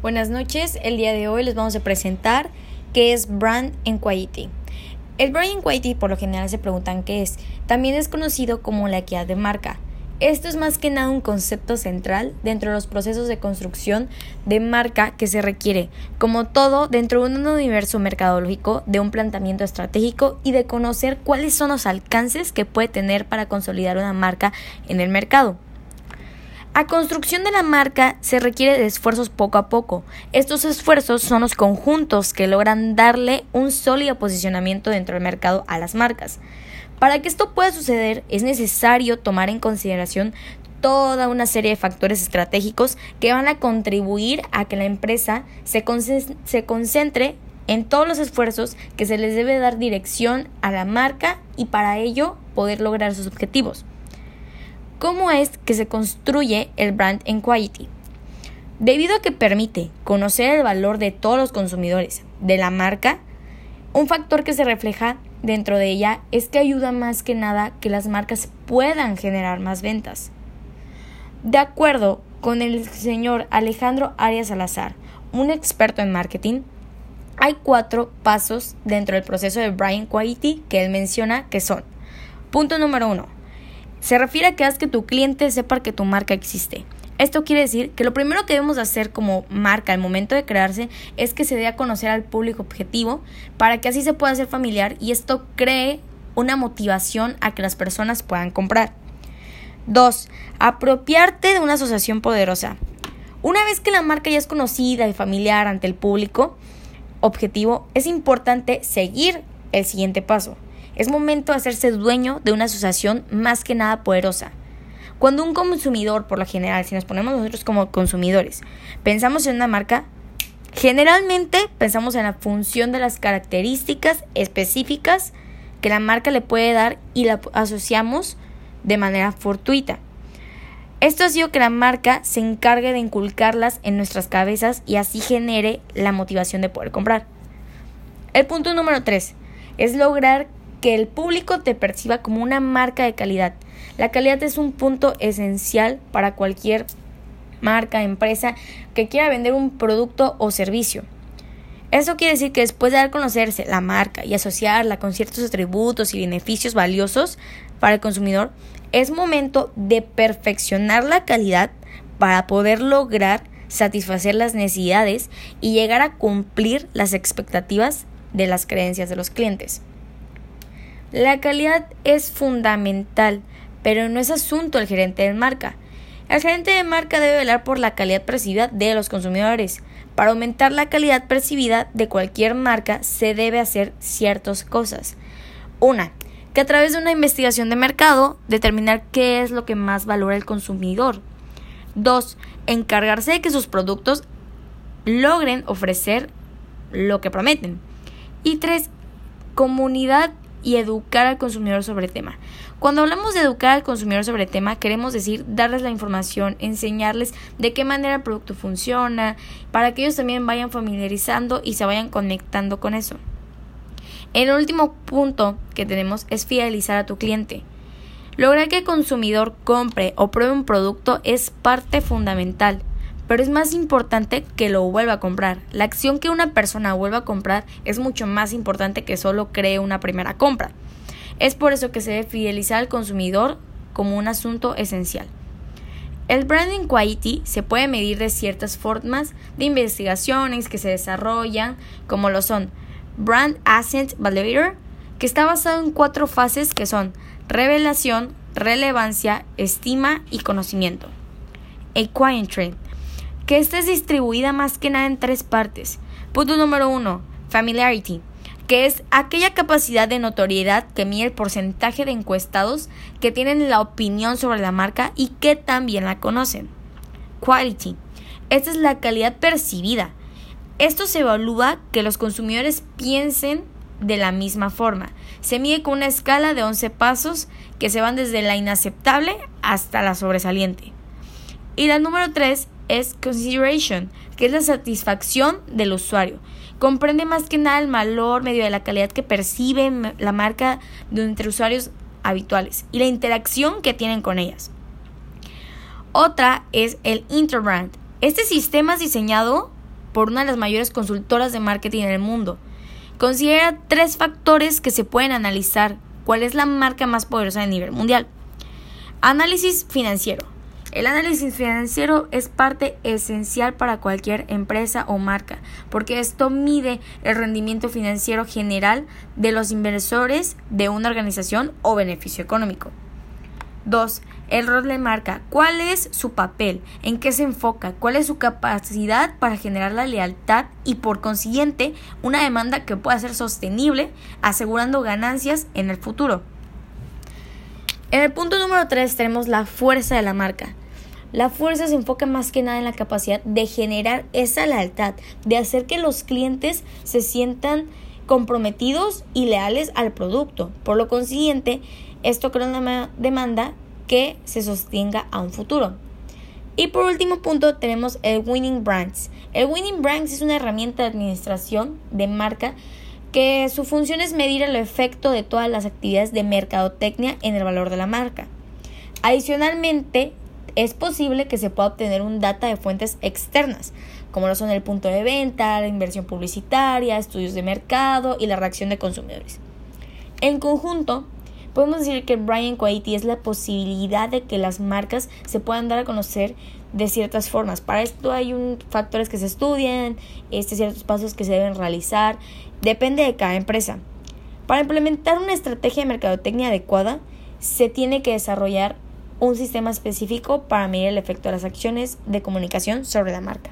Buenas noches, el día de hoy les vamos a presentar qué es Brand Equity. El Brand Equity por lo general se preguntan qué es. También es conocido como la equidad de marca. Esto es más que nada un concepto central dentro de los procesos de construcción de marca que se requiere, como todo dentro de un universo mercadológico, de un planteamiento estratégico y de conocer cuáles son los alcances que puede tener para consolidar una marca en el mercado. A construcción de la marca se requiere de esfuerzos poco a poco. Estos esfuerzos son los conjuntos que logran darle un sólido posicionamiento dentro del mercado a las marcas. Para que esto pueda suceder es necesario tomar en consideración toda una serie de factores estratégicos que van a contribuir a que la empresa se, se concentre en todos los esfuerzos que se les debe dar dirección a la marca y para ello poder lograr sus objetivos. ¿Cómo es que se construye el brand equity? Debido a que permite conocer el valor de todos los consumidores de la marca, un factor que se refleja dentro de ella es que ayuda más que nada que las marcas puedan generar más ventas. De acuerdo con el señor Alejandro Arias Salazar, un experto en marketing, hay cuatro pasos dentro del proceso de brand equity que él menciona que son. Punto número uno, se refiere a que haz que tu cliente sepa que tu marca existe. Esto quiere decir que lo primero que debemos hacer como marca al momento de crearse es que se dé a conocer al público objetivo para que así se pueda hacer familiar y esto cree una motivación a que las personas puedan comprar. 2. Apropiarte de una asociación poderosa. Una vez que la marca ya es conocida y familiar ante el público objetivo, es importante seguir el siguiente paso. Es momento de hacerse dueño de una asociación más que nada poderosa. Cuando un consumidor, por lo general, si nos ponemos nosotros como consumidores, pensamos en una marca, generalmente pensamos en la función de las características específicas que la marca le puede dar y la asociamos de manera fortuita. Esto ha sido que la marca se encargue de inculcarlas en nuestras cabezas y así genere la motivación de poder comprar. El punto número 3 es lograr que el público te perciba como una marca de calidad. La calidad es un punto esencial para cualquier marca, empresa que quiera vender un producto o servicio. Eso quiere decir que después de dar a conocerse la marca y asociarla con ciertos atributos y beneficios valiosos para el consumidor, es momento de perfeccionar la calidad para poder lograr satisfacer las necesidades y llegar a cumplir las expectativas de las creencias de los clientes. La calidad es fundamental, pero no es asunto del gerente de marca. El gerente de marca debe velar por la calidad percibida de los consumidores. Para aumentar la calidad percibida de cualquier marca se debe hacer ciertas cosas. Una, que a través de una investigación de mercado determinar qué es lo que más valora el consumidor. Dos, encargarse de que sus productos logren ofrecer lo que prometen. Y tres, comunidad y educar al consumidor sobre el tema. Cuando hablamos de educar al consumidor sobre el tema, queremos decir darles la información, enseñarles de qué manera el producto funciona, para que ellos también vayan familiarizando y se vayan conectando con eso. El último punto que tenemos es fidelizar a tu cliente. Lograr que el consumidor compre o pruebe un producto es parte fundamental pero es más importante que lo vuelva a comprar. La acción que una persona vuelva a comprar es mucho más importante que solo cree una primera compra. Es por eso que se debe fidelizar al consumidor como un asunto esencial. El branding quality se puede medir de ciertas formas de investigaciones que se desarrollan, como lo son Brand Asset Validator, que está basado en cuatro fases que son revelación, relevancia, estima y conocimiento. Trend que esta es distribuida más que nada en tres partes. Punto número uno, familiarity, que es aquella capacidad de notoriedad que mide el porcentaje de encuestados que tienen la opinión sobre la marca y que también la conocen. Quality, esta es la calidad percibida. Esto se evalúa que los consumidores piensen de la misma forma. Se mide con una escala de 11 pasos que se van desde la inaceptable hasta la sobresaliente. Y la número 3 es consideration, que es la satisfacción del usuario. Comprende más que nada el valor medio de la calidad que percibe la marca de entre usuarios habituales y la interacción que tienen con ellas. Otra es el Interbrand. Este sistema es diseñado por una de las mayores consultoras de marketing en el mundo. Considera tres factores que se pueden analizar. ¿Cuál es la marca más poderosa a nivel mundial? Análisis financiero. El análisis financiero es parte esencial para cualquier empresa o marca, porque esto mide el rendimiento financiero general de los inversores de una organización o beneficio económico. 2. El rol de marca. ¿Cuál es su papel? ¿En qué se enfoca? ¿Cuál es su capacidad para generar la lealtad y por consiguiente una demanda que pueda ser sostenible, asegurando ganancias en el futuro? En el punto número 3 tenemos la fuerza de la marca. La fuerza se enfoca más que nada en la capacidad de generar esa lealtad, de hacer que los clientes se sientan comprometidos y leales al producto. Por lo consiguiente, esto crea una demanda que se sostenga a un futuro. Y por último punto tenemos el Winning Brands. El Winning Brands es una herramienta de administración de marca que su función es medir el efecto de todas las actividades de mercadotecnia en el valor de la marca. Adicionalmente, es posible que se pueda obtener un data de fuentes externas, como lo son el punto de venta, la inversión publicitaria, estudios de mercado y la reacción de consumidores. En conjunto, podemos decir que Brian Quality es la posibilidad de que las marcas se puedan dar a conocer de ciertas formas. Para esto hay un, factores que se estudian, este, ciertos pasos que se deben realizar, depende de cada empresa. Para implementar una estrategia de mercadotecnia adecuada, se tiene que desarrollar un sistema específico para medir el efecto de las acciones de comunicación sobre la marca.